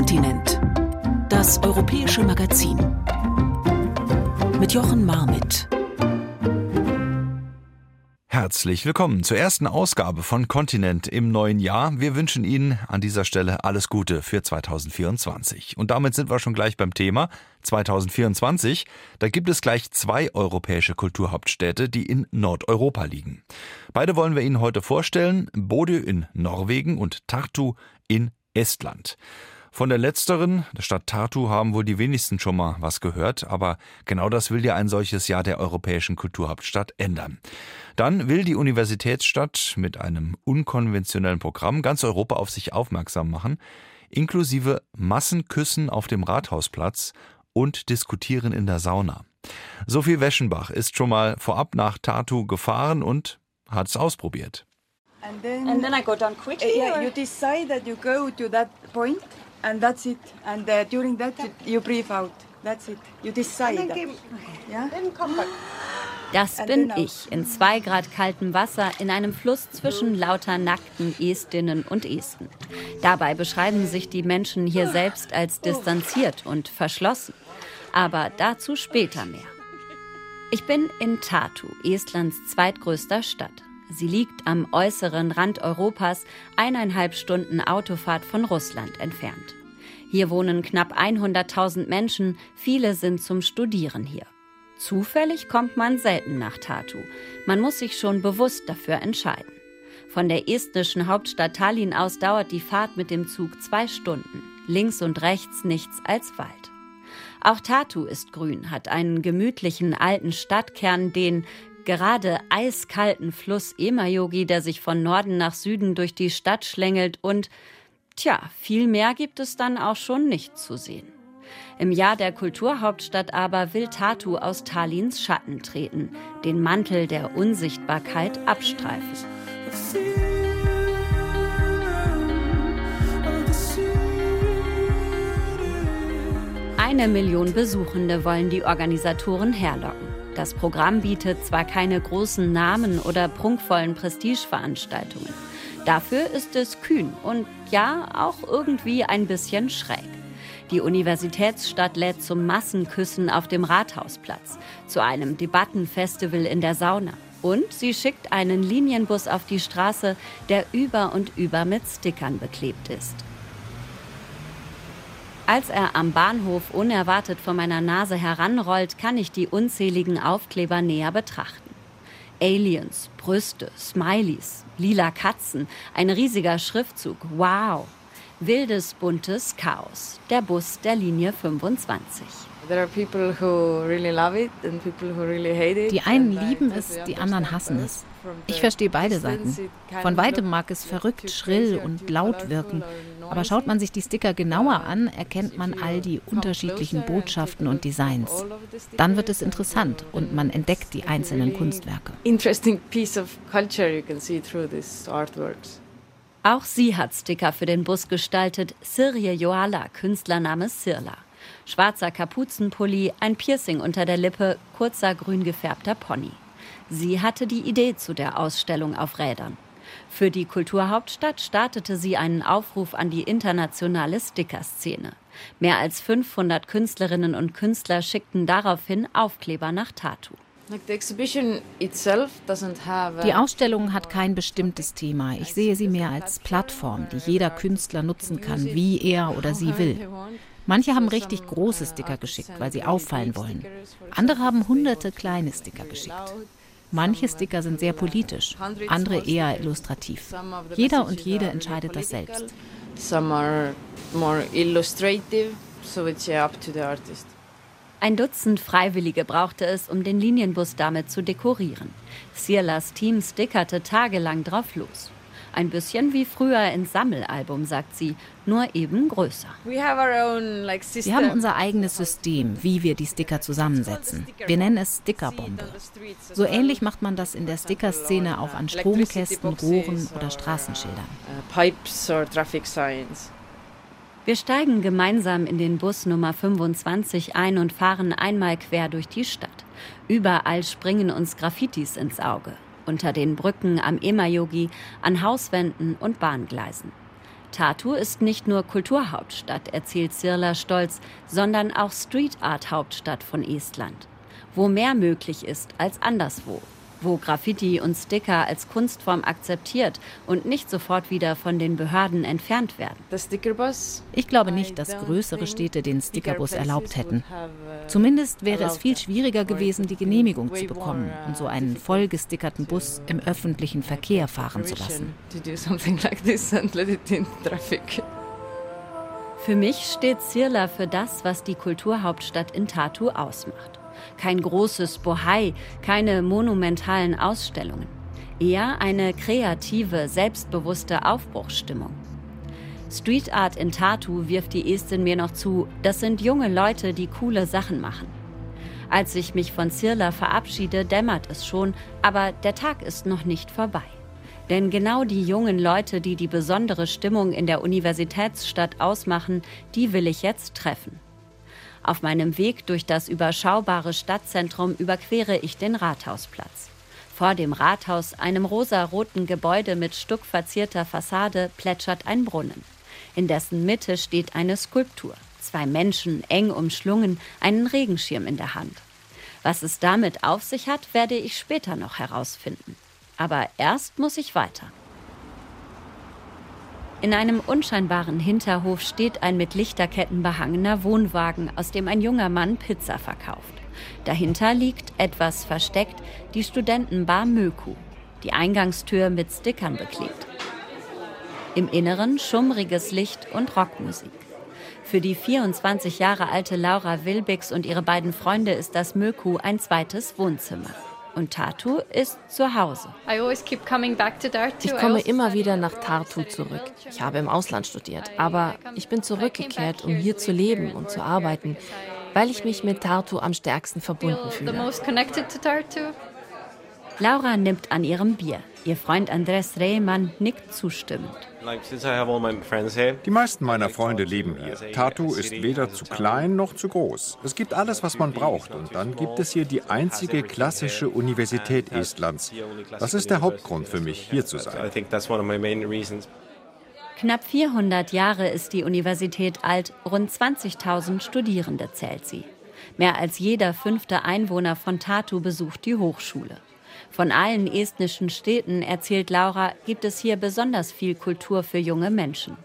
Kontinent. Das europäische Magazin. Mit Jochen Marmit. Herzlich willkommen zur ersten Ausgabe von Kontinent im neuen Jahr. Wir wünschen Ihnen an dieser Stelle alles Gute für 2024. Und damit sind wir schon gleich beim Thema 2024. Da gibt es gleich zwei europäische Kulturhauptstädte, die in Nordeuropa liegen. Beide wollen wir Ihnen heute vorstellen. Bodø in Norwegen und Tartu in Estland. Von der letzteren, der Stadt Tartu, haben wohl die wenigsten schon mal was gehört, aber genau das will ja ein solches Jahr der europäischen Kulturhauptstadt ändern. Dann will die Universitätsstadt mit einem unkonventionellen Programm ganz Europa auf sich aufmerksam machen, inklusive Massenküssen auf dem Rathausplatz und Diskutieren in der Sauna. Sophie Weschenbach ist schon mal vorab nach Tartu gefahren und hat es ausprobiert. And then, and then I go down quickly. Uh, yeah, or? you decide that you go to that point, and that's it. And uh, during that, you, you breathe out. That's it. You decide. That. Okay. Yeah? Then come back. Das bin ich in zwei Grad kaltem Wasser in einem Fluss zwischen lauter nackten Estinnen und Esten. Dabei beschreiben sich die Menschen hier selbst als distanziert und verschlossen. Aber dazu später mehr. Ich bin in Tartu, Estlands zweitgrößter Stadt. Sie liegt am äußeren Rand Europas, eineinhalb Stunden Autofahrt von Russland entfernt. Hier wohnen knapp 100.000 Menschen, viele sind zum Studieren hier. Zufällig kommt man selten nach Tartu. Man muss sich schon bewusst dafür entscheiden. Von der estnischen Hauptstadt Tallinn aus dauert die Fahrt mit dem Zug zwei Stunden. Links und rechts nichts als Wald. Auch Tartu ist grün, hat einen gemütlichen alten Stadtkern, den gerade eiskalten Fluss Emajogi, der sich von Norden nach Süden durch die Stadt schlängelt und, tja, viel mehr gibt es dann auch schon nicht zu sehen. Im Jahr der Kulturhauptstadt aber will Tatu aus Tallinns Schatten treten, den Mantel der Unsichtbarkeit abstreifen. Eine Million Besuchende wollen die Organisatoren herlocken. Das Programm bietet zwar keine großen Namen oder prunkvollen Prestigeveranstaltungen. Dafür ist es kühn und ja auch irgendwie ein bisschen schräg. Die Universitätsstadt lädt zum Massenküssen auf dem Rathausplatz, zu einem Debattenfestival in der Sauna. Und sie schickt einen Linienbus auf die Straße, der über und über mit Stickern beklebt ist. Als er am Bahnhof unerwartet vor meiner Nase heranrollt, kann ich die unzähligen Aufkleber näher betrachten. Aliens, Brüste, Smileys, lila Katzen, ein riesiger Schriftzug. Wow! Wildes, buntes Chaos. Der Bus der Linie 25. Die einen lieben es, die anderen hassen es. Ich verstehe beide Seiten. Von weitem mag es verrückt, schrill und laut wirken, aber schaut man sich die Sticker genauer an, erkennt man all die unterschiedlichen Botschaften und Designs. Dann wird es interessant und man entdeckt die einzelnen Kunstwerke. Interesting piece of culture you can see through these artworks. Auch sie hat Sticker für den Bus gestaltet. Sirje Joala, Künstlername Sirla. Schwarzer Kapuzenpulli, ein Piercing unter der Lippe, kurzer grün gefärbter Pony. Sie hatte die Idee zu der Ausstellung auf Rädern. Für die Kulturhauptstadt startete sie einen Aufruf an die internationale Stickerszene. Mehr als 500 Künstlerinnen und Künstler schickten daraufhin Aufkleber nach Tartu. Die Ausstellung hat kein bestimmtes Thema. Ich sehe sie mehr als Plattform, die jeder Künstler nutzen kann, wie er oder sie will. Manche haben richtig große Sticker geschickt, weil sie auffallen wollen. Andere haben hunderte kleine Sticker geschickt. Manche Sticker sind sehr politisch, andere eher illustrativ. Jeder und jede entscheidet das selbst. Some are more illustrative, so it's up to the artist. Ein Dutzend Freiwillige brauchte es, um den Linienbus damit zu dekorieren. Sierlas Team stickerte tagelang drauf los. Ein bisschen wie früher ins Sammelalbum, sagt sie, nur eben größer. Wir haben unser eigenes System, wie wir die Sticker zusammensetzen. Wir nennen es Stickerbombe. So ähnlich macht man das in der Stickerszene auch an Stromkästen, Rohren oder Straßenschildern. Wir steigen gemeinsam in den Bus Nummer 25 ein und fahren einmal quer durch die Stadt. Überall springen uns Graffitis ins Auge. Unter den Brücken am Emajogi, an Hauswänden und Bahngleisen. Tartu ist nicht nur Kulturhauptstadt, erzählt Sirla stolz, sondern auch Street Art Hauptstadt von Estland, wo mehr möglich ist als anderswo wo Graffiti und Sticker als Kunstform akzeptiert und nicht sofort wieder von den Behörden entfernt werden. Ich glaube nicht, dass größere Städte den Stickerbus erlaubt hätten. Zumindest wäre es viel schwieriger gewesen, die Genehmigung zu bekommen und so einen vollgestickerten Bus im öffentlichen Verkehr fahren zu lassen. Für mich steht Sirla für das, was die Kulturhauptstadt in Tartu ausmacht kein großes Bohai, keine monumentalen Ausstellungen. Eher eine kreative, selbstbewusste Aufbruchsstimmung. Street Art in Tartu wirft die Estin mir noch zu, das sind junge Leute, die coole Sachen machen. Als ich mich von Zirla verabschiede, dämmert es schon, aber der Tag ist noch nicht vorbei. Denn genau die jungen Leute, die die besondere Stimmung in der Universitätsstadt ausmachen, die will ich jetzt treffen. Auf meinem Weg durch das überschaubare Stadtzentrum überquere ich den Rathausplatz. Vor dem Rathaus, einem rosaroten Gebäude mit stuckverzierter Fassade, plätschert ein Brunnen. In dessen Mitte steht eine Skulptur. Zwei Menschen, eng umschlungen, einen Regenschirm in der Hand. Was es damit auf sich hat, werde ich später noch herausfinden. Aber erst muss ich weiter. In einem unscheinbaren Hinterhof steht ein mit Lichterketten behangener Wohnwagen, aus dem ein junger Mann Pizza verkauft. Dahinter liegt, etwas versteckt, die Studentenbar Möku, die Eingangstür mit Stickern beklebt. Im Inneren schummriges Licht und Rockmusik. Für die 24 Jahre alte Laura Wilbix und ihre beiden Freunde ist das Möku ein zweites Wohnzimmer. Und Tartu ist zu Hause. Ich komme immer wieder nach Tartu zurück. Ich habe im Ausland studiert, aber ich bin zurückgekehrt, um hier zu leben und zu arbeiten, weil ich mich mit Tartu am stärksten verbunden fühle. Laura nimmt an ihrem Bier. Ihr Freund Andres Rehmann nickt zustimmend. Die meisten meiner Freunde leben hier. Tartu ist weder zu klein noch zu groß. Es gibt alles, was man braucht. Und dann gibt es hier die einzige klassische Universität Estlands. Das ist der Hauptgrund für mich, hier zu sein. Knapp 400 Jahre ist die Universität alt, rund 20.000 Studierende zählt sie. Mehr als jeder fünfte Einwohner von Tartu besucht die Hochschule. Von allen estnischen Städten, erzählt Laura, gibt es hier besonders viel Kultur für junge Menschen.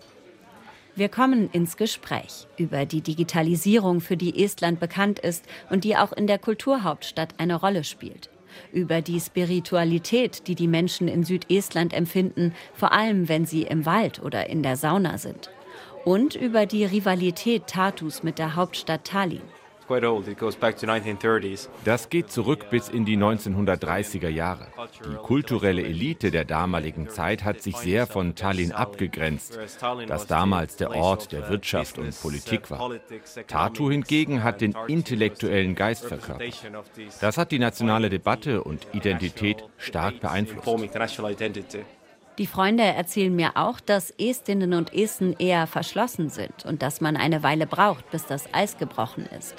Wir kommen ins Gespräch über die Digitalisierung, für die Estland bekannt ist und die auch in der Kulturhauptstadt eine Rolle spielt. Über die Spiritualität, die die Menschen in Südestland empfinden, vor allem wenn sie im Wald oder in der Sauna sind. Und über die Rivalität Tartus mit der Hauptstadt Tallinn. Das geht zurück bis in die 1930er Jahre. Die kulturelle Elite der damaligen Zeit hat sich sehr von Tallinn abgegrenzt, das damals der Ort der Wirtschaft und Politik war. Tartu hingegen hat den intellektuellen Geist verkörpert. Das hat die nationale Debatte und Identität stark beeinflusst. Die Freunde erzählen mir auch, dass Estinnen und Esten eher verschlossen sind und dass man eine Weile braucht, bis das Eis gebrochen ist.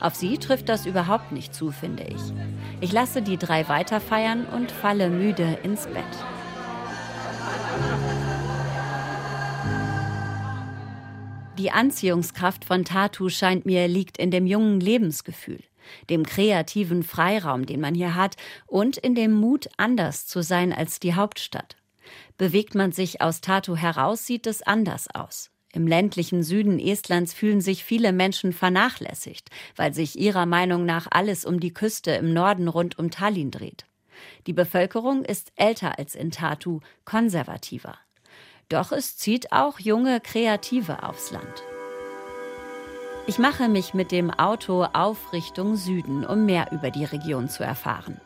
Auf sie trifft das überhaupt nicht zu, finde ich. Ich lasse die drei weiterfeiern und falle müde ins Bett. Die Anziehungskraft von Tatu scheint mir liegt in dem jungen Lebensgefühl, dem kreativen Freiraum, den man hier hat, und in dem Mut, anders zu sein als die Hauptstadt. Bewegt man sich aus Tatu heraus, sieht es anders aus. Im ländlichen Süden Estlands fühlen sich viele Menschen vernachlässigt, weil sich ihrer Meinung nach alles um die Küste im Norden rund um Tallinn dreht. Die Bevölkerung ist älter als in Tartu, konservativer. Doch es zieht auch junge Kreative aufs Land. Ich mache mich mit dem Auto auf Richtung Süden, um mehr über die Region zu erfahren.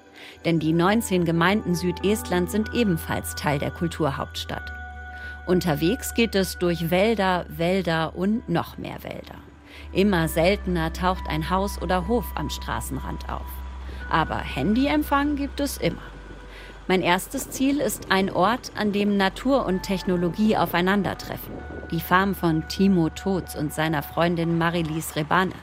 Denn die 19 Gemeinden Südestlands sind ebenfalls Teil der Kulturhauptstadt. Unterwegs geht es durch Wälder, Wälder und noch mehr Wälder. Immer seltener taucht ein Haus oder Hof am Straßenrand auf. Aber Handyempfang gibt es immer. Mein erstes Ziel ist ein Ort, an dem Natur und Technologie aufeinandertreffen. Die Farm von Timo Totz und seiner Freundin Marilis Rebane.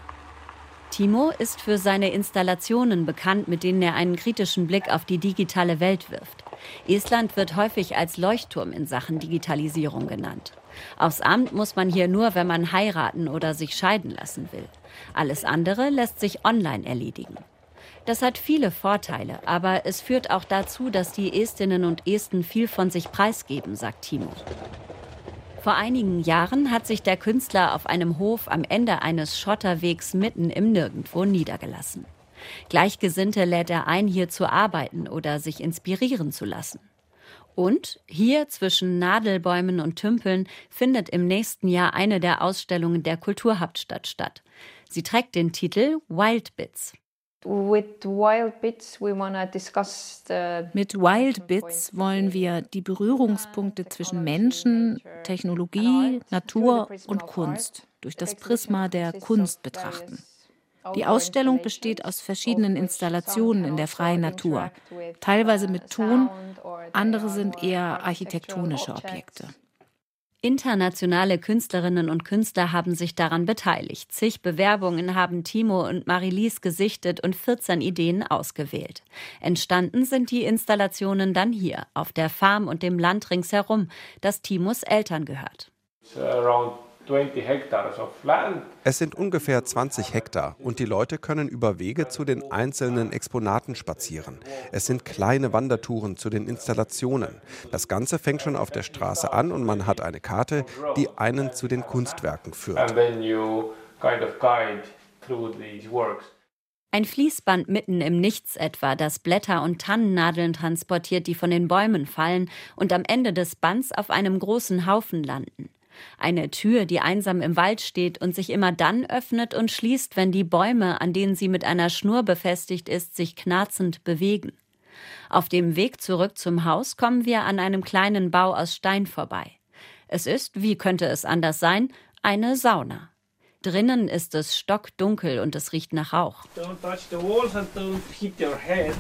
Timo ist für seine Installationen bekannt, mit denen er einen kritischen Blick auf die digitale Welt wirft. Estland wird häufig als Leuchtturm in Sachen Digitalisierung genannt. Aufs Amt muss man hier nur, wenn man heiraten oder sich scheiden lassen will. Alles andere lässt sich online erledigen. Das hat viele Vorteile, aber es führt auch dazu, dass die Estinnen und Esten viel von sich preisgeben, sagt Timo. Vor einigen Jahren hat sich der Künstler auf einem Hof am Ende eines Schotterwegs mitten im Nirgendwo niedergelassen. Gleichgesinnte lädt er ein, hier zu arbeiten oder sich inspirieren zu lassen. Und hier zwischen Nadelbäumen und Tümpeln findet im nächsten Jahr eine der Ausstellungen der Kulturhauptstadt statt. Sie trägt den Titel Wild Bits. Mit Wild Bits wollen wir die Berührungspunkte zwischen Menschen, Technologie, Natur und Kunst durch das Prisma der Kunst betrachten. Die Ausstellung besteht aus verschiedenen Installationen in der freien Natur, teilweise mit Ton, andere sind eher architektonische Objekte. Internationale Künstlerinnen und Künstler haben sich daran beteiligt. Zig Bewerbungen haben Timo und Marilise gesichtet und 14 Ideen ausgewählt. Entstanden sind die Installationen dann hier, auf der Farm und dem Land ringsherum, das Timos Eltern gehört. Es sind ungefähr 20 Hektar und die Leute können über Wege zu den einzelnen Exponaten spazieren. Es sind kleine Wandertouren zu den Installationen. Das Ganze fängt schon auf der Straße an und man hat eine Karte, die einen zu den Kunstwerken führt. Ein Fließband mitten im Nichts etwa, das Blätter und Tannennadeln transportiert, die von den Bäumen fallen und am Ende des Bands auf einem großen Haufen landen. Eine Tür, die einsam im Wald steht und sich immer dann öffnet und schließt, wenn die Bäume, an denen sie mit einer Schnur befestigt ist, sich knarzend bewegen. Auf dem Weg zurück zum Haus kommen wir an einem kleinen Bau aus Stein vorbei. Es ist, wie könnte es anders sein, eine Sauna. Drinnen ist es stockdunkel und es riecht nach Rauch. Don't touch the walls and don't hit your head.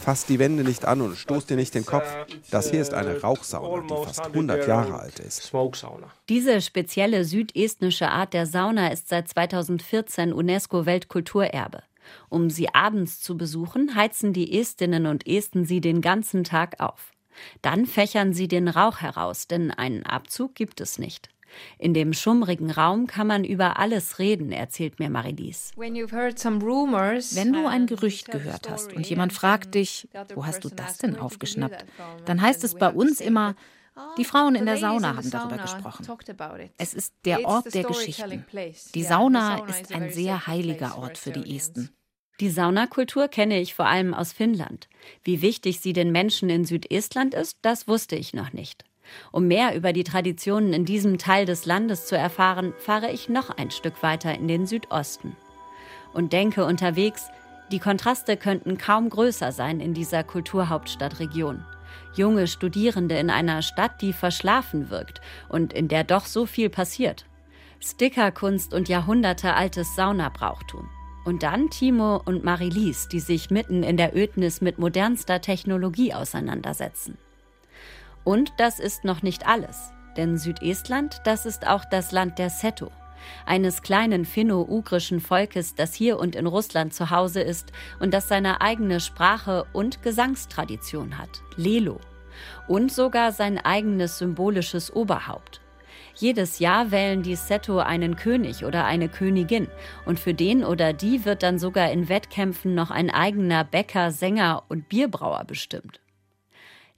Fass die Wände nicht an und stoß dir nicht den Kopf. Das hier ist eine Rauchsauna, die fast 100 Jahre alt ist. Diese spezielle südestnische Art der Sauna ist seit 2014 UNESCO-Weltkulturerbe. Um sie abends zu besuchen, heizen die Estinnen und Esten sie den ganzen Tag auf. Dann fächern sie den Rauch heraus, denn einen Abzug gibt es nicht. In dem schummrigen Raum kann man über alles reden, erzählt mir Marilise. Wenn du ein Gerücht gehört hast und jemand fragt dich, wo hast du das denn aufgeschnappt, dann heißt es bei uns immer, die Frauen in der Sauna haben darüber gesprochen. Es ist der Ort der Geschichten. Die Sauna ist ein sehr heiliger Ort für die Esten. Die Saunakultur kenne ich vor allem aus Finnland. Wie wichtig sie den Menschen in Südestland ist, das wusste ich noch nicht. Um mehr über die Traditionen in diesem Teil des Landes zu erfahren, fahre ich noch ein Stück weiter in den Südosten und denke unterwegs, die Kontraste könnten kaum größer sein in dieser Kulturhauptstadtregion. Junge Studierende in einer Stadt, die verschlafen wirkt und in der doch so viel passiert. Stickerkunst und jahrhundertealtes Saunabrauchtum. Und dann Timo und Marilise, die sich mitten in der Ödnis mit modernster Technologie auseinandersetzen. Und das ist noch nicht alles, denn Südestland, das ist auch das Land der Seto, eines kleinen finno-ugrischen Volkes, das hier und in Russland zu Hause ist und das seine eigene Sprache und Gesangstradition hat, Lelo, und sogar sein eigenes symbolisches Oberhaupt. Jedes Jahr wählen die Seto einen König oder eine Königin und für den oder die wird dann sogar in Wettkämpfen noch ein eigener Bäcker, Sänger und Bierbrauer bestimmt.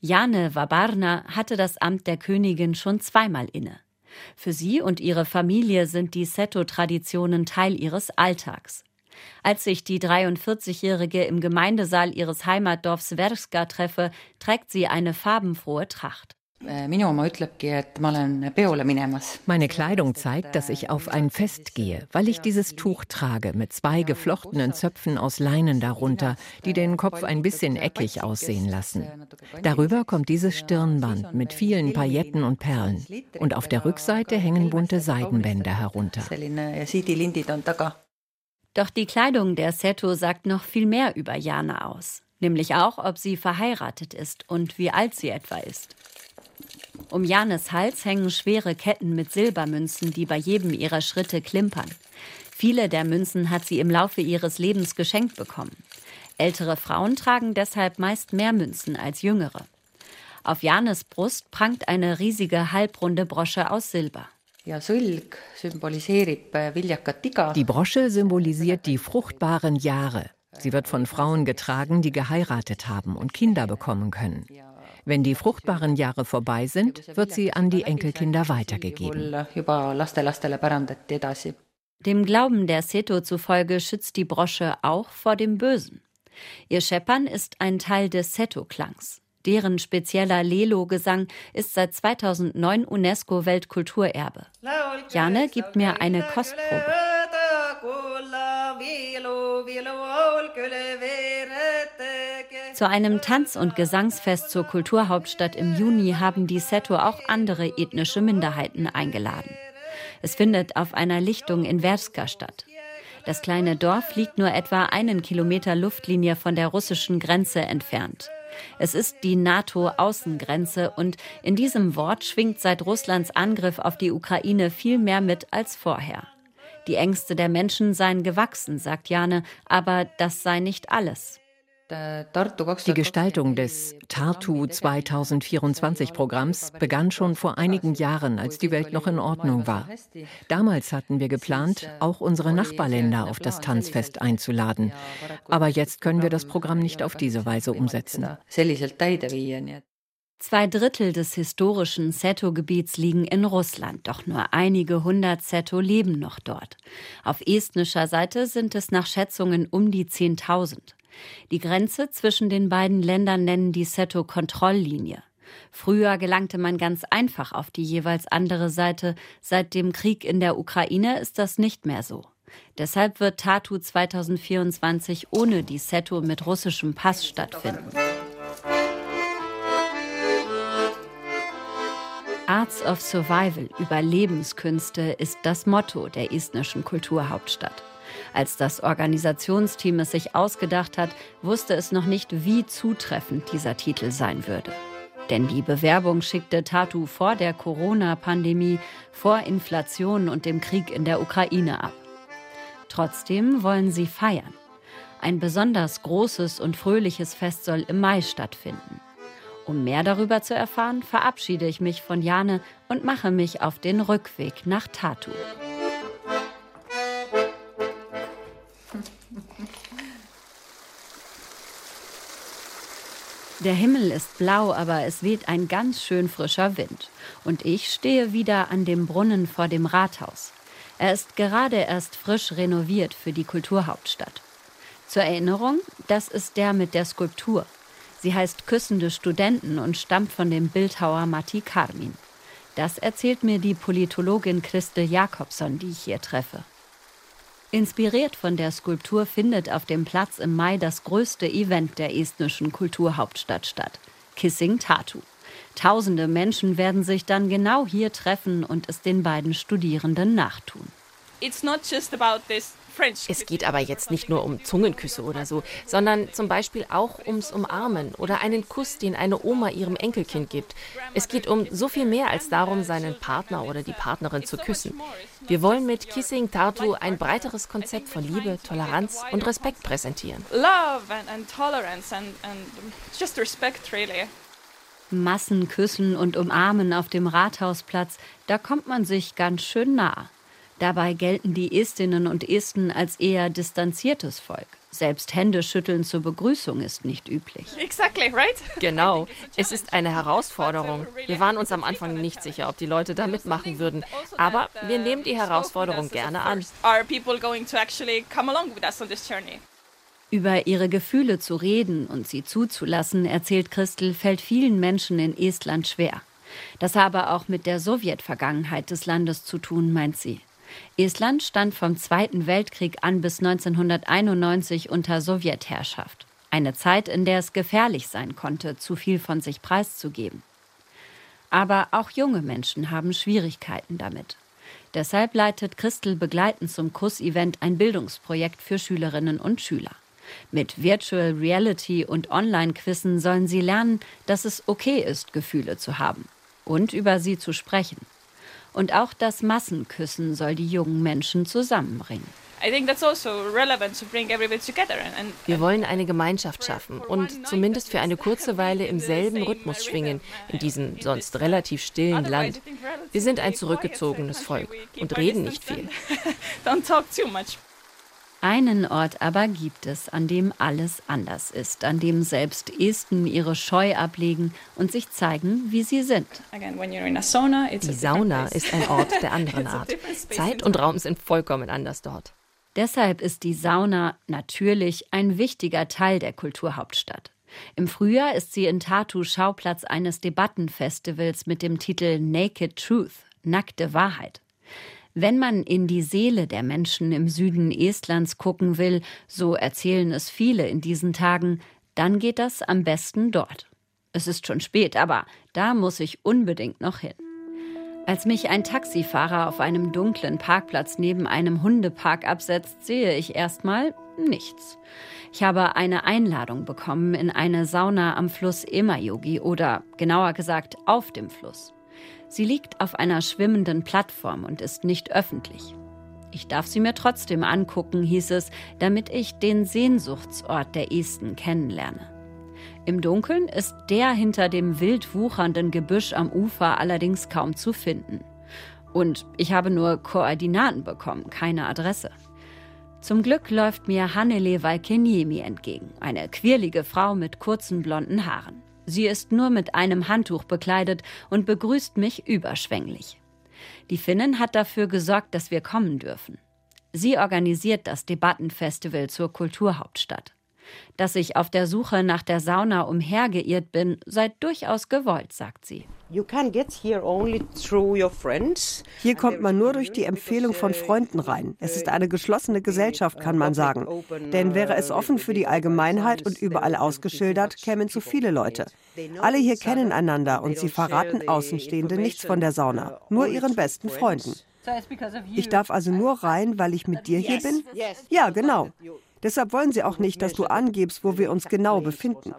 Jane Wabarna hatte das Amt der Königin schon zweimal inne. Für sie und ihre Familie sind die Seto-Traditionen Teil ihres Alltags. Als sich die 43-Jährige im Gemeindesaal ihres Heimatdorfs Verska treffe, trägt sie eine farbenfrohe Tracht. Äh, Meine Kleidung zeigt, dass ich auf ein Fest gehe, weil ich dieses Tuch trage mit zwei geflochtenen Zöpfen aus Leinen darunter, die den Kopf ein bisschen eckig aussehen lassen. Darüber kommt dieses Stirnband mit vielen Pailletten und Perlen. Und auf der Rückseite hängen bunte Seidenbänder herunter. Doch die Kleidung der Seto sagt noch viel mehr über Jana aus, nämlich auch, ob sie verheiratet ist und wie alt sie etwa ist. Um Janes Hals hängen schwere Ketten mit Silbermünzen, die bei jedem ihrer Schritte klimpern. Viele der Münzen hat sie im Laufe ihres Lebens geschenkt bekommen. Ältere Frauen tragen deshalb meist mehr Münzen als jüngere. Auf Janes Brust prangt eine riesige halbrunde Brosche aus Silber. Die Brosche symbolisiert die fruchtbaren Jahre. Sie wird von Frauen getragen, die geheiratet haben und Kinder bekommen können. Wenn die fruchtbaren Jahre vorbei sind, wird sie an die Enkelkinder weitergegeben. Dem Glauben der Seto zufolge schützt die Brosche auch vor dem Bösen. Ihr Scheppern ist ein Teil des Seto-Klangs. Deren spezieller Lelo-Gesang ist seit 2009 UNESCO-Weltkulturerbe. Jane gibt mir eine Kostprobe. Zu einem Tanz- und Gesangsfest zur Kulturhauptstadt im Juni haben die Seto auch andere ethnische Minderheiten eingeladen. Es findet auf einer Lichtung in Werska statt. Das kleine Dorf liegt nur etwa einen Kilometer Luftlinie von der russischen Grenze entfernt. Es ist die NATO-Außengrenze und in diesem Wort schwingt seit Russlands Angriff auf die Ukraine viel mehr mit als vorher. Die Ängste der Menschen seien gewachsen, sagt Jane, aber das sei nicht alles. Die Gestaltung des Tartu 2024 Programms begann schon vor einigen Jahren, als die Welt noch in Ordnung war. Damals hatten wir geplant, auch unsere Nachbarländer auf das Tanzfest einzuladen. Aber jetzt können wir das Programm nicht auf diese Weise umsetzen. Zwei Drittel des historischen Seto-Gebiets liegen in Russland, doch nur einige hundert Seto leben noch dort. Auf estnischer Seite sind es nach Schätzungen um die 10.000. Die Grenze zwischen den beiden Ländern nennen die Seto-Kontrolllinie. Früher gelangte man ganz einfach auf die jeweils andere Seite. Seit dem Krieg in der Ukraine ist das nicht mehr so. Deshalb wird Tatu 2024 ohne die Seto mit russischem Pass stattfinden. Arts of Survival, Überlebenskünste, ist das Motto der estnischen Kulturhauptstadt. Als das Organisationsteam es sich ausgedacht hat, wusste es noch nicht, wie zutreffend dieser Titel sein würde. Denn die Bewerbung schickte Tatu vor der Corona-Pandemie, vor Inflation und dem Krieg in der Ukraine ab. Trotzdem wollen sie feiern. Ein besonders großes und fröhliches Fest soll im Mai stattfinden. Um mehr darüber zu erfahren, verabschiede ich mich von Jane und mache mich auf den Rückweg nach Tatu. Der Himmel ist blau, aber es weht ein ganz schön frischer Wind. Und ich stehe wieder an dem Brunnen vor dem Rathaus. Er ist gerade erst frisch renoviert für die Kulturhauptstadt. Zur Erinnerung, das ist der mit der Skulptur. Sie heißt Küssende Studenten und stammt von dem Bildhauer Matti Karmin. Das erzählt mir die Politologin Christel Jakobson, die ich hier treffe. Inspiriert von der Skulptur findet auf dem Platz im Mai das größte Event der estnischen Kulturhauptstadt statt, Kissing Tatu. Tausende Menschen werden sich dann genau hier treffen und es den beiden Studierenden nachtun. It's not just about this es geht aber jetzt nicht nur um Zungenküsse oder so, sondern zum Beispiel auch ums Umarmen oder einen Kuss, den eine Oma ihrem Enkelkind gibt. Es geht um so viel mehr als darum, seinen Partner oder die Partnerin zu küssen. Wir wollen mit Kissing Tartu ein breiteres Konzept von Liebe, Toleranz und Respekt präsentieren. Love and, tolerance and, and just respect really. Massenküssen und Umarmen auf dem Rathausplatz, da kommt man sich ganz schön nah. Dabei gelten die Estinnen und Esten als eher distanziertes Volk. Selbst Händeschütteln zur Begrüßung ist nicht üblich. Exactly, right? Genau. Es ist eine Herausforderung. Wir waren uns am Anfang nicht sicher, ob die Leute da mitmachen würden. Aber wir nehmen die Herausforderung gerne an. Über ihre Gefühle zu reden und sie zuzulassen, erzählt Christel, fällt vielen Menschen in Estland schwer. Das habe auch mit der Sowjetvergangenheit des Landes zu tun, meint sie. Estland stand vom Zweiten Weltkrieg an bis 1991 unter Sowjetherrschaft. Eine Zeit, in der es gefährlich sein konnte, zu viel von sich preiszugeben. Aber auch junge Menschen haben Schwierigkeiten damit. Deshalb leitet Christel begleitend zum Kuss-Event ein Bildungsprojekt für Schülerinnen und Schüler. Mit Virtual Reality und Online-Quizzen sollen sie lernen, dass es okay ist, Gefühle zu haben und über sie zu sprechen. Und auch das Massenküssen soll die jungen Menschen zusammenbringen. Also Wir wollen eine Gemeinschaft schaffen und zumindest für eine kurze Weile im selben Rhythmus schwingen, in diesem sonst relativ stillen Land. Wir sind ein zurückgezogenes Volk und reden nicht viel. Einen Ort aber gibt es, an dem alles anders ist, an dem selbst Esten ihre Scheu ablegen und sich zeigen, wie sie sind. Die Sauna ist ein Ort der anderen Art. Zeit und Raum sind vollkommen anders dort. Deshalb ist die Sauna natürlich ein wichtiger Teil der Kulturhauptstadt. Im Frühjahr ist sie in Tartu Schauplatz eines Debattenfestivals mit dem Titel Naked Truth, nackte Wahrheit. Wenn man in die Seele der Menschen im Süden Estlands gucken will, so erzählen es viele in diesen Tagen, dann geht das am besten dort. Es ist schon spät, aber da muss ich unbedingt noch hin. Als mich ein Taxifahrer auf einem dunklen Parkplatz neben einem Hundepark absetzt, sehe ich erstmal nichts. Ich habe eine Einladung bekommen in eine Sauna am Fluss Emajogi oder genauer gesagt auf dem Fluss. Sie liegt auf einer schwimmenden Plattform und ist nicht öffentlich. Ich darf sie mir trotzdem angucken, hieß es, damit ich den Sehnsuchtsort der Esten kennenlerne. Im Dunkeln ist der hinter dem wild wuchernden Gebüsch am Ufer allerdings kaum zu finden. Und ich habe nur Koordinaten bekommen, keine Adresse. Zum Glück läuft mir Hannele Valkeniemi entgegen, eine quirlige Frau mit kurzen blonden Haaren. Sie ist nur mit einem Handtuch bekleidet und begrüßt mich überschwänglich. Die Finnin hat dafür gesorgt, dass wir kommen dürfen. Sie organisiert das Debattenfestival zur Kulturhauptstadt. Dass ich auf der Suche nach der Sauna umhergeirrt bin, sei durchaus gewollt, sagt sie. Hier kommt man nur durch die Empfehlung von Freunden rein. Es ist eine geschlossene Gesellschaft, kann man sagen. Denn wäre es offen für die Allgemeinheit und überall ausgeschildert, kämen zu viele Leute. Alle hier kennen einander und sie verraten Außenstehende nichts von der Sauna, nur ihren besten Freunden. Ich darf also nur rein, weil ich mit dir hier bin? Ja, genau. Deshalb wollen sie auch nicht, dass du angibst, wo wir uns genau befinden.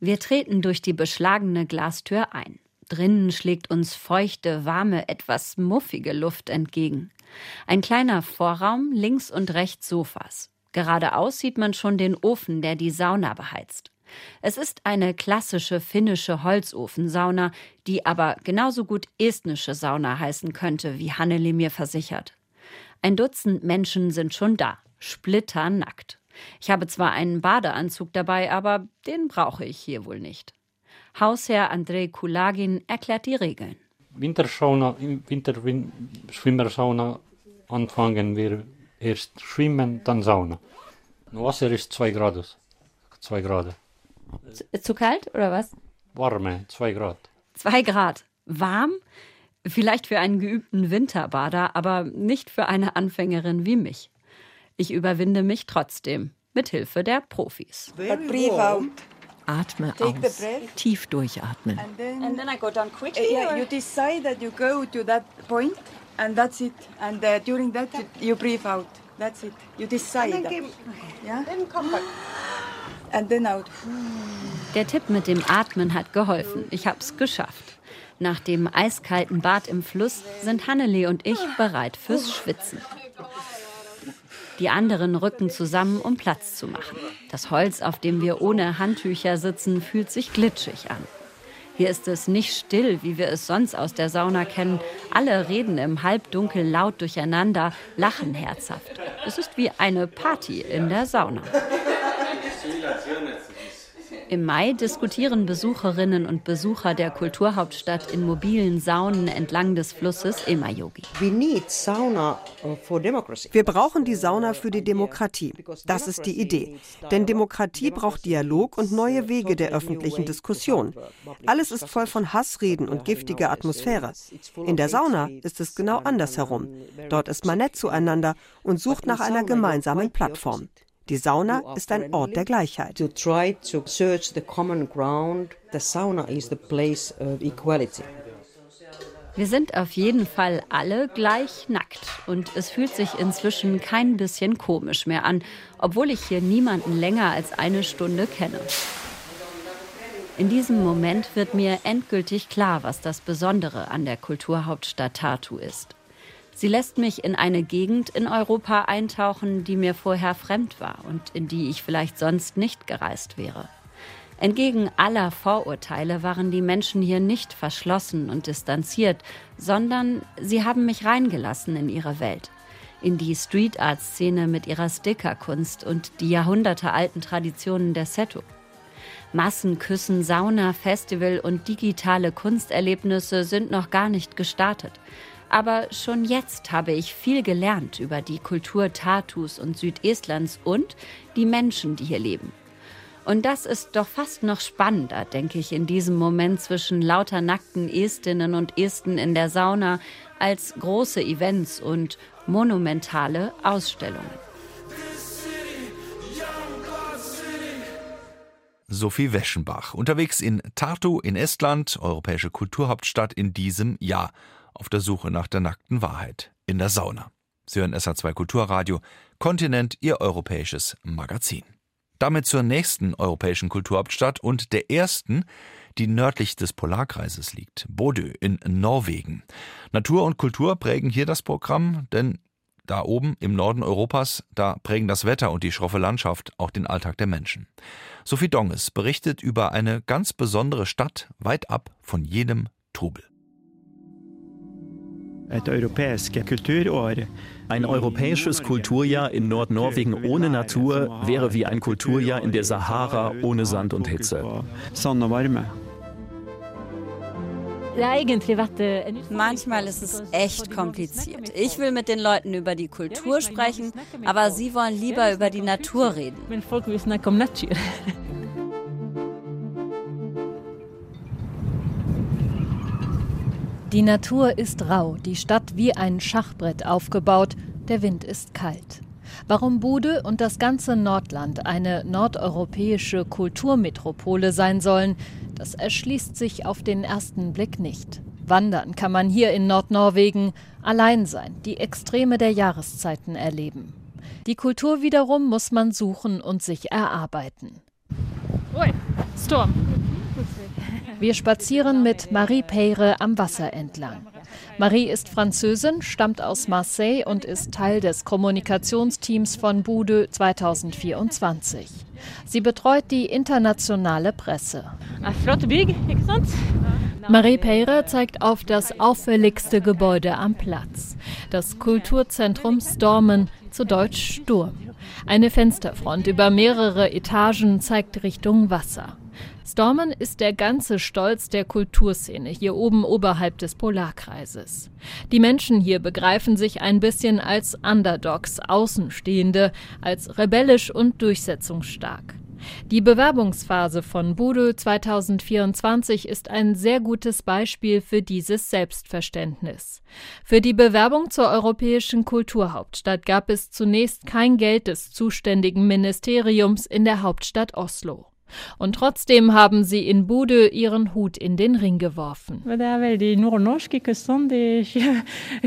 Wir treten durch die beschlagene Glastür ein. Drinnen schlägt uns feuchte, warme, etwas muffige Luft entgegen. Ein kleiner Vorraum, links und rechts Sofas. Geradeaus sieht man schon den Ofen, der die Sauna beheizt. Es ist eine klassische finnische Holzofensauna, die aber genauso gut estnische Sauna heißen könnte, wie Hanneli mir versichert. Ein Dutzend Menschen sind schon da splitternackt. Ich habe zwar einen Badeanzug dabei, aber den brauche ich hier wohl nicht. Hausherr Andrei Kulagin erklärt die Regeln. Wintersauna, Winterschwimmersauna anfangen wir erst schwimmen, dann Sauna. Wasser ist 2 Grad. 2 Grad. Zu, zu kalt oder was? Warme, 2 Grad. 2 Grad. Warm? Vielleicht für einen geübten Winterbader, aber nicht für eine Anfängerin wie mich. Ich überwinde mich trotzdem mit Hilfe der Profis. Atme aus. Tief durchatmen. And then, I go down quickly. Uh, yeah, you decide that you go to that point and that's it. And uh, during that you, breathe out. That's it. You decide. And then, yeah? then come back. And then out. Der Tipp mit dem Atmen hat geholfen. Ich hab's geschafft. Nach dem eiskalten Bad im Fluss sind Hannele und ich bereit fürs Schwitzen. Die anderen rücken zusammen, um Platz zu machen. Das Holz, auf dem wir ohne Handtücher sitzen, fühlt sich glitschig an. Hier ist es nicht still, wie wir es sonst aus der Sauna kennen. Alle reden im Halbdunkel laut durcheinander, lachen herzhaft. Es ist wie eine Party in der Sauna. Im Mai diskutieren Besucherinnen und Besucher der Kulturhauptstadt in mobilen Saunen entlang des Flusses Emajogi. Uh, Wir brauchen die Sauna für die Demokratie. Das ist die Idee. Denn Demokratie braucht Dialog und neue Wege der öffentlichen Diskussion. Alles ist voll von Hassreden und giftiger Atmosphäre. In der Sauna ist es genau andersherum. Dort ist man nett zueinander und sucht nach einer gemeinsamen Plattform. Die Sauna ist ein Ort der Gleichheit. Wir sind auf jeden Fall alle gleich nackt und es fühlt sich inzwischen kein bisschen komisch mehr an, obwohl ich hier niemanden länger als eine Stunde kenne. In diesem Moment wird mir endgültig klar, was das Besondere an der Kulturhauptstadt Tartu ist. Sie lässt mich in eine Gegend in Europa eintauchen, die mir vorher fremd war und in die ich vielleicht sonst nicht gereist wäre. Entgegen aller Vorurteile waren die Menschen hier nicht verschlossen und distanziert, sondern sie haben mich reingelassen in ihre Welt, in die Street Art Szene mit ihrer Stickerkunst und die jahrhundertealten Traditionen der Seto. Massenküssen, Sauna, Festival und digitale Kunsterlebnisse sind noch gar nicht gestartet. Aber schon jetzt habe ich viel gelernt über die Kultur Tartus und Südestlands und die Menschen, die hier leben. Und das ist doch fast noch spannender, denke ich, in diesem Moment zwischen lauter nackten Estinnen und Esten in der Sauna als große Events und monumentale Ausstellungen. Sophie Weschenbach, unterwegs in Tartu in Estland, europäische Kulturhauptstadt in diesem Jahr, auf der Suche nach der nackten Wahrheit in der Sauna. Sie hören SA2 Kulturradio, Kontinent, Ihr europäisches Magazin. Damit zur nächsten europäischen Kulturhauptstadt und der ersten, die nördlich des Polarkreises liegt, Bodø in Norwegen. Natur und Kultur prägen hier das Programm, denn da oben im Norden Europas, da prägen das Wetter und die schroffe Landschaft auch den Alltag der Menschen. Sophie Donges berichtet über eine ganz besondere Stadt weit ab von jedem Trubel. Ein europäisches Kulturjahr in Nordnorwegen ohne Natur wäre wie ein Kulturjahr in der Sahara ohne Sand und Hitze. Manchmal ist es echt kompliziert. Ich will mit den Leuten über die Kultur sprechen, aber sie wollen lieber über die Natur reden. Die Natur ist rau, die Stadt wie ein Schachbrett aufgebaut, der Wind ist kalt. Warum Bude und das ganze Nordland eine nordeuropäische Kulturmetropole sein sollen, das erschließt sich auf den ersten Blick nicht. Wandern kann man hier in Nordnorwegen, allein sein, die Extreme der Jahreszeiten erleben. Die Kultur wiederum muss man suchen und sich erarbeiten. Oi, Sturm. Wir spazieren mit Marie Peyre am Wasser entlang. Marie ist Französin, stammt aus Marseille und ist Teil des Kommunikationsteams von Bude 2024. Sie betreut die internationale Presse. Marie Peyre zeigt auf das auffälligste Gebäude am Platz, das Kulturzentrum Stormen, zu Deutsch Sturm. Eine Fensterfront über mehrere Etagen zeigt Richtung Wasser. Stormen ist der ganze Stolz der Kulturszene hier oben oberhalb des Polarkreises. Die Menschen hier begreifen sich ein bisschen als Underdogs, Außenstehende, als rebellisch und durchsetzungsstark. Die Bewerbungsphase von Budo 2024 ist ein sehr gutes Beispiel für dieses Selbstverständnis. Für die Bewerbung zur europäischen Kulturhauptstadt gab es zunächst kein Geld des zuständigen Ministeriums in der Hauptstadt Oslo. Und trotzdem haben sie in Bude ihren Hut in den Ring geworfen.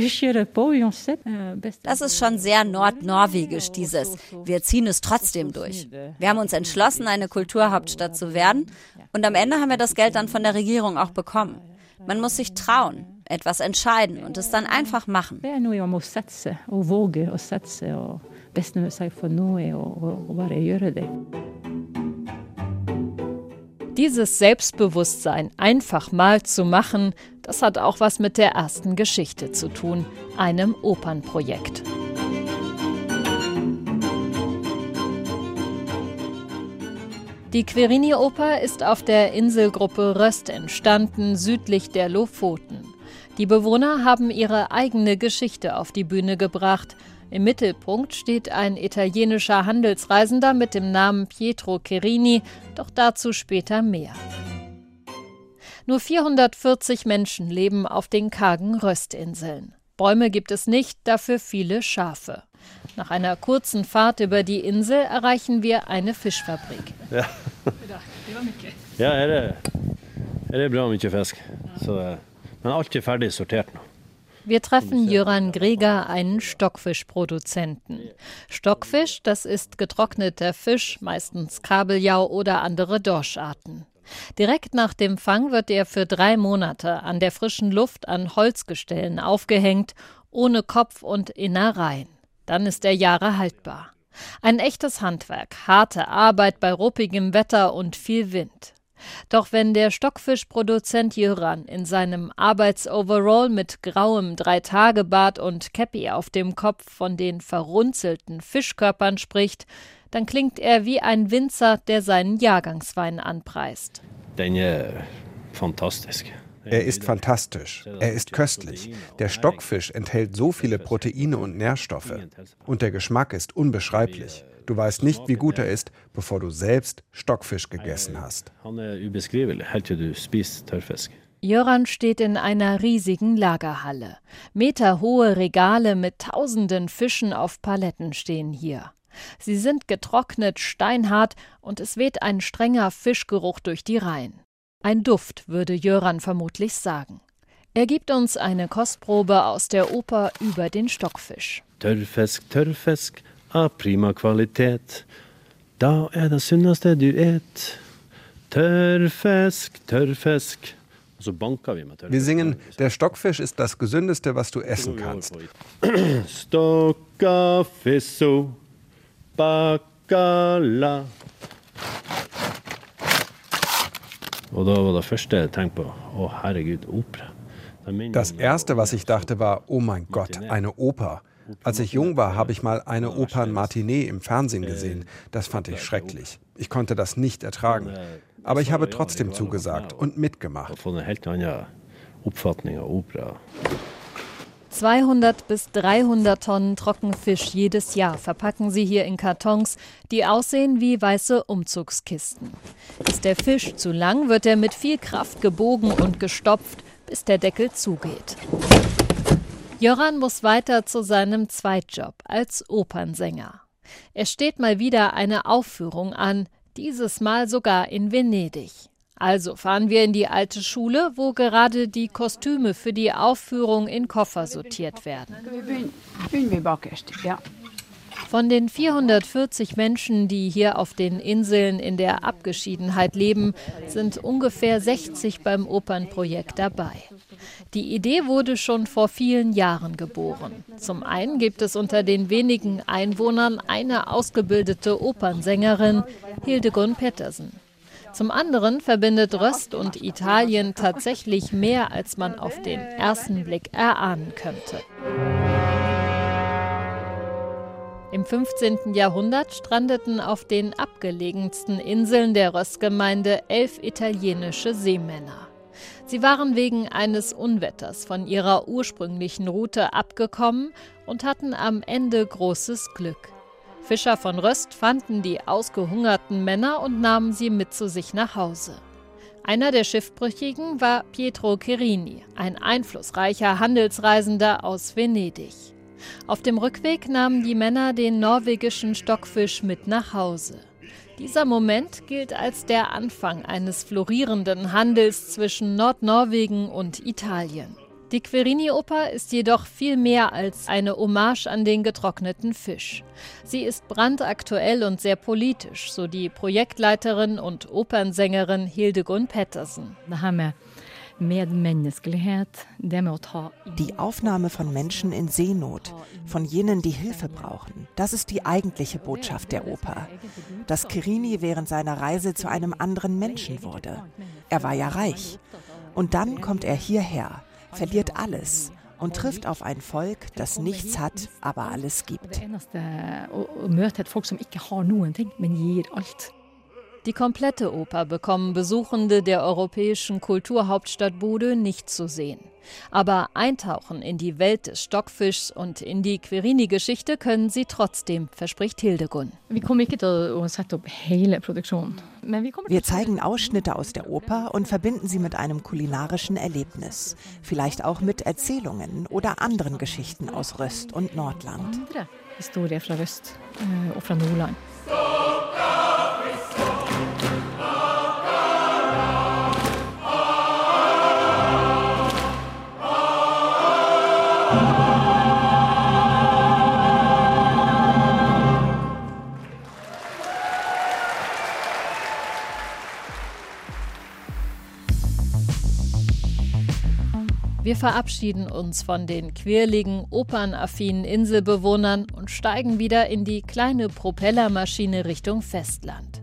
Das ist schon sehr nordnorwegisch, dieses. Wir ziehen es trotzdem durch. Wir haben uns entschlossen, eine Kulturhauptstadt zu werden. Und am Ende haben wir das Geld dann von der Regierung auch bekommen. Man muss sich trauen, etwas entscheiden und es dann einfach machen. Dieses Selbstbewusstsein einfach mal zu machen, das hat auch was mit der ersten Geschichte zu tun, einem Opernprojekt. Die Querini-Oper ist auf der Inselgruppe Röst entstanden, südlich der Lofoten. Die Bewohner haben ihre eigene Geschichte auf die Bühne gebracht – im Mittelpunkt steht ein italienischer Handelsreisender mit dem Namen Pietro Cherini, doch dazu später mehr. Nur 440 Menschen leben auf den kargen Röstinseln. Bäume gibt es nicht, dafür viele Schafe. Nach einer kurzen Fahrt über die Insel erreichen wir eine Fischfabrik. Ja, ja er, er, er bra mye fisk. Så, men alt er. Wir treffen Jöran Greger, einen Stockfischproduzenten. Stockfisch, das ist getrockneter Fisch, meistens Kabeljau oder andere Dorscharten. Direkt nach dem Fang wird er für drei Monate an der frischen Luft an Holzgestellen aufgehängt ohne Kopf und Innereien. Dann ist er Jahre haltbar. Ein echtes Handwerk, harte Arbeit bei ruppigem Wetter und viel Wind. Doch wenn der Stockfischproduzent Jöran in seinem Arbeitsoverall mit grauem Dreitagebart und Käppi auf dem Kopf von den verrunzelten Fischkörpern spricht, dann klingt er wie ein Winzer, der seinen Jahrgangswein anpreist. Er ist fantastisch. Er ist köstlich. Der Stockfisch enthält so viele Proteine und Nährstoffe. Und der Geschmack ist unbeschreiblich. Du weißt nicht, wie gut er ist, bevor du selbst Stockfisch gegessen hast. Jöran steht in einer riesigen Lagerhalle. Meterhohe Regale mit tausenden Fischen auf Paletten stehen hier. Sie sind getrocknet, steinhart und es weht ein strenger Fischgeruch durch die Reihen. Ein Duft, würde Jöran vermutlich sagen. Er gibt uns eine Kostprobe aus der Oper über den Stockfisch. Tørrfisk, tørrfisk av prima kvalitet. Da er det sunneste du et. Tørrfisk, tørrfisk. Wir singen, der Stockfisch ist das Gesündeste, was du essen kannst. Stockafisso, bacala. Og da var det første jeg tenkte på, å herregud, opera. Das erste, was ich dachte, war, oh mein Gott, eine Oper. Als ich jung war, habe ich mal eine Opernmatinee im Fernsehen gesehen. Das fand ich schrecklich. Ich konnte das nicht ertragen. Aber ich habe trotzdem zugesagt und mitgemacht. 200 bis 300 Tonnen Trockenfisch jedes Jahr verpacken sie hier in Kartons, die aussehen wie weiße Umzugskisten. Ist der Fisch zu lang, wird er mit viel Kraft gebogen und gestopft, bis der Deckel zugeht. Joran muss weiter zu seinem Zweitjob als Opernsänger. Es steht mal wieder eine Aufführung an, dieses Mal sogar in Venedig. Also fahren wir in die alte Schule, wo gerade die Kostüme für die Aufführung in Koffer sortiert werden. Von den 440 Menschen, die hier auf den Inseln in der Abgeschiedenheit leben, sind ungefähr 60 beim Opernprojekt dabei. Die Idee wurde schon vor vielen Jahren geboren. Zum einen gibt es unter den wenigen Einwohnern eine ausgebildete Opernsängerin, Hildegund Pettersen. Zum anderen verbindet Röst und Italien tatsächlich mehr, als man auf den ersten Blick erahnen könnte. Im 15. Jahrhundert strandeten auf den abgelegensten Inseln der Röstgemeinde elf italienische Seemänner. Sie waren wegen eines Unwetters von ihrer ursprünglichen Route abgekommen und hatten am Ende großes Glück. Fischer von Röst fanden die ausgehungerten Männer und nahmen sie mit zu sich nach Hause. Einer der Schiffbrüchigen war Pietro Cherini, ein einflussreicher Handelsreisender aus Venedig. Auf dem Rückweg nahmen die Männer den norwegischen Stockfisch mit nach Hause. Dieser Moment gilt als der Anfang eines florierenden Handels zwischen Nordnorwegen und Italien. Die Querini-Oper ist jedoch viel mehr als eine Hommage an den getrockneten Fisch. Sie ist brandaktuell und sehr politisch, so die Projektleiterin und Opernsängerin Hildegund Pettersen. Die Aufnahme von Menschen in Seenot, von jenen, die Hilfe brauchen, das ist die eigentliche Botschaft der Oper. Dass Kirini während seiner Reise zu einem anderen Menschen wurde. Er war ja reich. Und dann kommt er hierher verliert alles und trifft auf ein Volk, das nichts hat, aber alles gibt. Die komplette Oper bekommen Besuchende der europäischen Kulturhauptstadt Bude nicht zu sehen. Aber eintauchen in die Welt des Stockfischs und in die Querini-Geschichte können sie trotzdem, verspricht Hildegun. Wir zeigen Ausschnitte aus der Oper und verbinden sie mit einem kulinarischen Erlebnis. Vielleicht auch mit Erzählungen oder anderen Geschichten aus Röst und Nordland. Historie fra Röst eh, och från Nordland. Wir verabschieden uns von den quirligen, opernaffinen Inselbewohnern und steigen wieder in die kleine Propellermaschine Richtung Festland.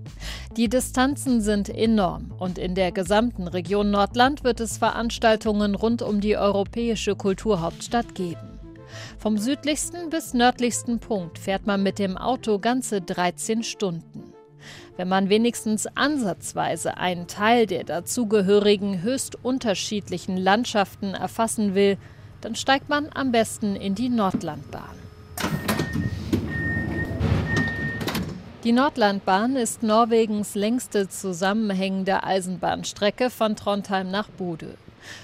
Die Distanzen sind enorm und in der gesamten Region Nordland wird es Veranstaltungen rund um die europäische Kulturhauptstadt geben. Vom südlichsten bis nördlichsten Punkt fährt man mit dem Auto ganze 13 Stunden. Wenn man wenigstens ansatzweise einen Teil der dazugehörigen höchst unterschiedlichen Landschaften erfassen will, dann steigt man am besten in die Nordlandbahn. Die Nordlandbahn ist Norwegens längste zusammenhängende Eisenbahnstrecke von Trondheim nach Bodø.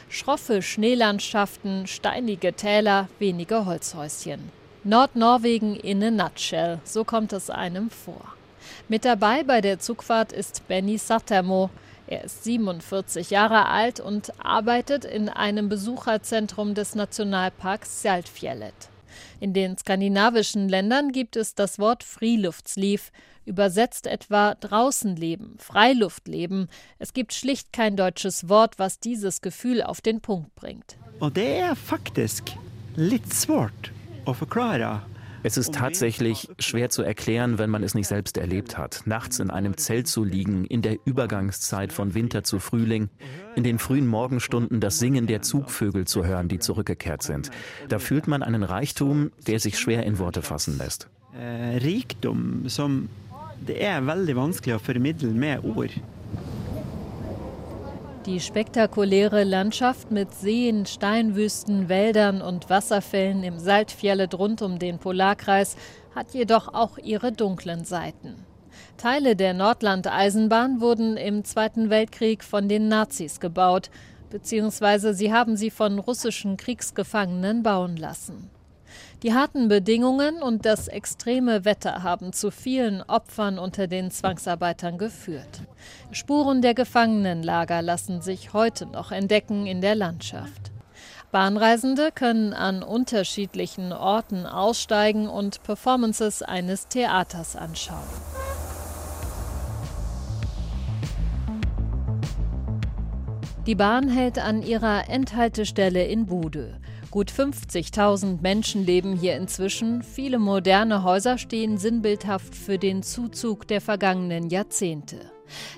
Schroffe Schneelandschaften, steinige Täler, wenige Holzhäuschen. Nordnorwegen in a nutshell, so kommt es einem vor. Mit dabei bei der Zugfahrt ist Benny Sattermo. Er ist 47 Jahre alt und arbeitet in einem Besucherzentrum des Nationalparks Sjaltfjellet. In den skandinavischen Ländern gibt es das Wort Friluftsliv, übersetzt etwa draußen leben, Freiluftleben. Es gibt schlicht kein deutsches Wort, was dieses Gefühl auf den Punkt bringt. Und det er faktisk litt svårt å forklare es ist tatsächlich schwer zu erklären, wenn man es nicht selbst erlebt hat. Nachts in einem Zelt zu liegen, in der Übergangszeit von Winter zu Frühling, in den frühen Morgenstunden das Singen der Zugvögel zu hören, die zurückgekehrt sind. Da fühlt man einen Reichtum, der sich schwer in Worte fassen lässt. Äh, Reichtum, som det er veldig vanskelig å formidle med ord. Die spektakuläre Landschaft mit Seen, Steinwüsten, Wäldern und Wasserfällen im Saltfjellet rund um den Polarkreis hat jedoch auch ihre dunklen Seiten. Teile der Nordland-Eisenbahn wurden im Zweiten Weltkrieg von den Nazis gebaut, beziehungsweise sie haben sie von russischen Kriegsgefangenen bauen lassen. Die harten Bedingungen und das extreme Wetter haben zu vielen Opfern unter den Zwangsarbeitern geführt. Spuren der Gefangenenlager lassen sich heute noch entdecken in der Landschaft. Bahnreisende können an unterschiedlichen Orten aussteigen und Performances eines Theaters anschauen. Die Bahn hält an ihrer Endhaltestelle in Bude. Gut 50.000 Menschen leben hier inzwischen. Viele moderne Häuser stehen sinnbildhaft für den Zuzug der vergangenen Jahrzehnte.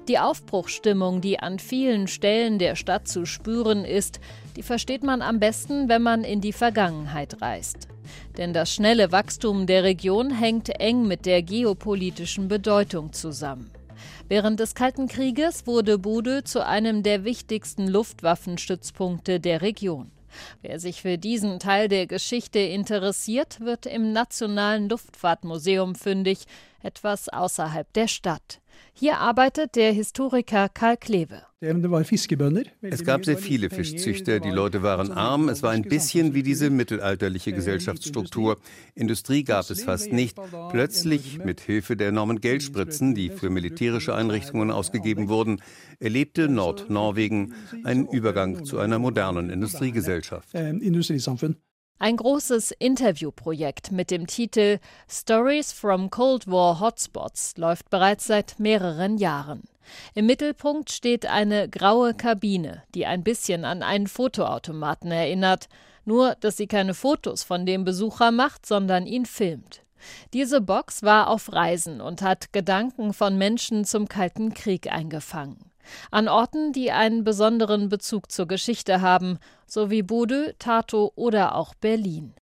Die Aufbruchsstimmung, die an vielen Stellen der Stadt zu spüren ist, die versteht man am besten, wenn man in die Vergangenheit reist. Denn das schnelle Wachstum der Region hängt eng mit der geopolitischen Bedeutung zusammen. Während des Kalten Krieges wurde Bude zu einem der wichtigsten Luftwaffenstützpunkte der Region. Wer sich für diesen Teil der Geschichte interessiert, wird im Nationalen Luftfahrtmuseum fündig, etwas außerhalb der Stadt. Hier arbeitet der Historiker Karl Kleve. Es gab sehr viele Fischzüchter, die Leute waren arm, es war ein bisschen wie diese mittelalterliche Gesellschaftsstruktur. Industrie gab es fast nicht. Plötzlich, mit Hilfe der enormen Geldspritzen, die für militärische Einrichtungen ausgegeben wurden, erlebte Nordnorwegen einen Übergang zu einer modernen Industriegesellschaft. Ein großes Interviewprojekt mit dem Titel Stories from Cold War Hotspots läuft bereits seit mehreren Jahren. Im Mittelpunkt steht eine graue Kabine, die ein bisschen an einen Fotoautomaten erinnert, nur dass sie keine Fotos von dem Besucher macht, sondern ihn filmt. Diese Box war auf Reisen und hat Gedanken von Menschen zum Kalten Krieg eingefangen an Orten, die einen besonderen Bezug zur Geschichte haben, so wie Bodø, Tartu oder auch Berlin.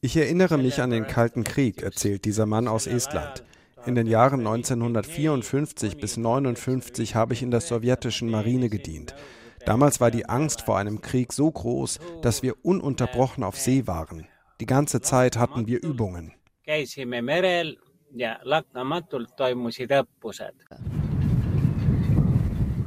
Ich erinnere mich an den Kalten Krieg, erzählt dieser Mann aus Estland. In den Jahren 1954 bis 1959 habe ich in der sowjetischen Marine gedient. Damals war die Angst vor einem Krieg so groß, dass wir ununterbrochen auf See waren. Die ganze Zeit hatten wir Übungen ja lakkamatult toimusid õppused.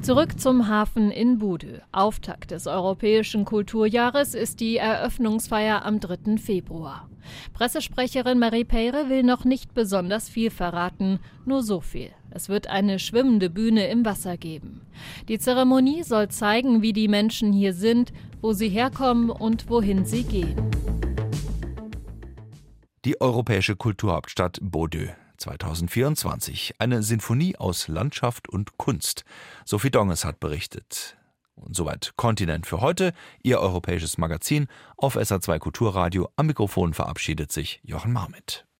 Zurück zum Hafen in Bude. Auftakt des Europäischen Kulturjahres ist die Eröffnungsfeier am 3. Februar. Pressesprecherin Marie Peyre will noch nicht besonders viel verraten, nur so viel. Es wird eine schwimmende Bühne im Wasser geben. Die Zeremonie soll zeigen, wie die Menschen hier sind, wo sie herkommen und wohin sie gehen. Die europäische Kulturhauptstadt Bodø 2024. Eine Sinfonie aus Landschaft und Kunst. Sophie Donges hat berichtet. Und soweit Kontinent für heute, Ihr europäisches Magazin auf SA2 Kulturradio. Am Mikrofon verabschiedet sich Jochen Marmit.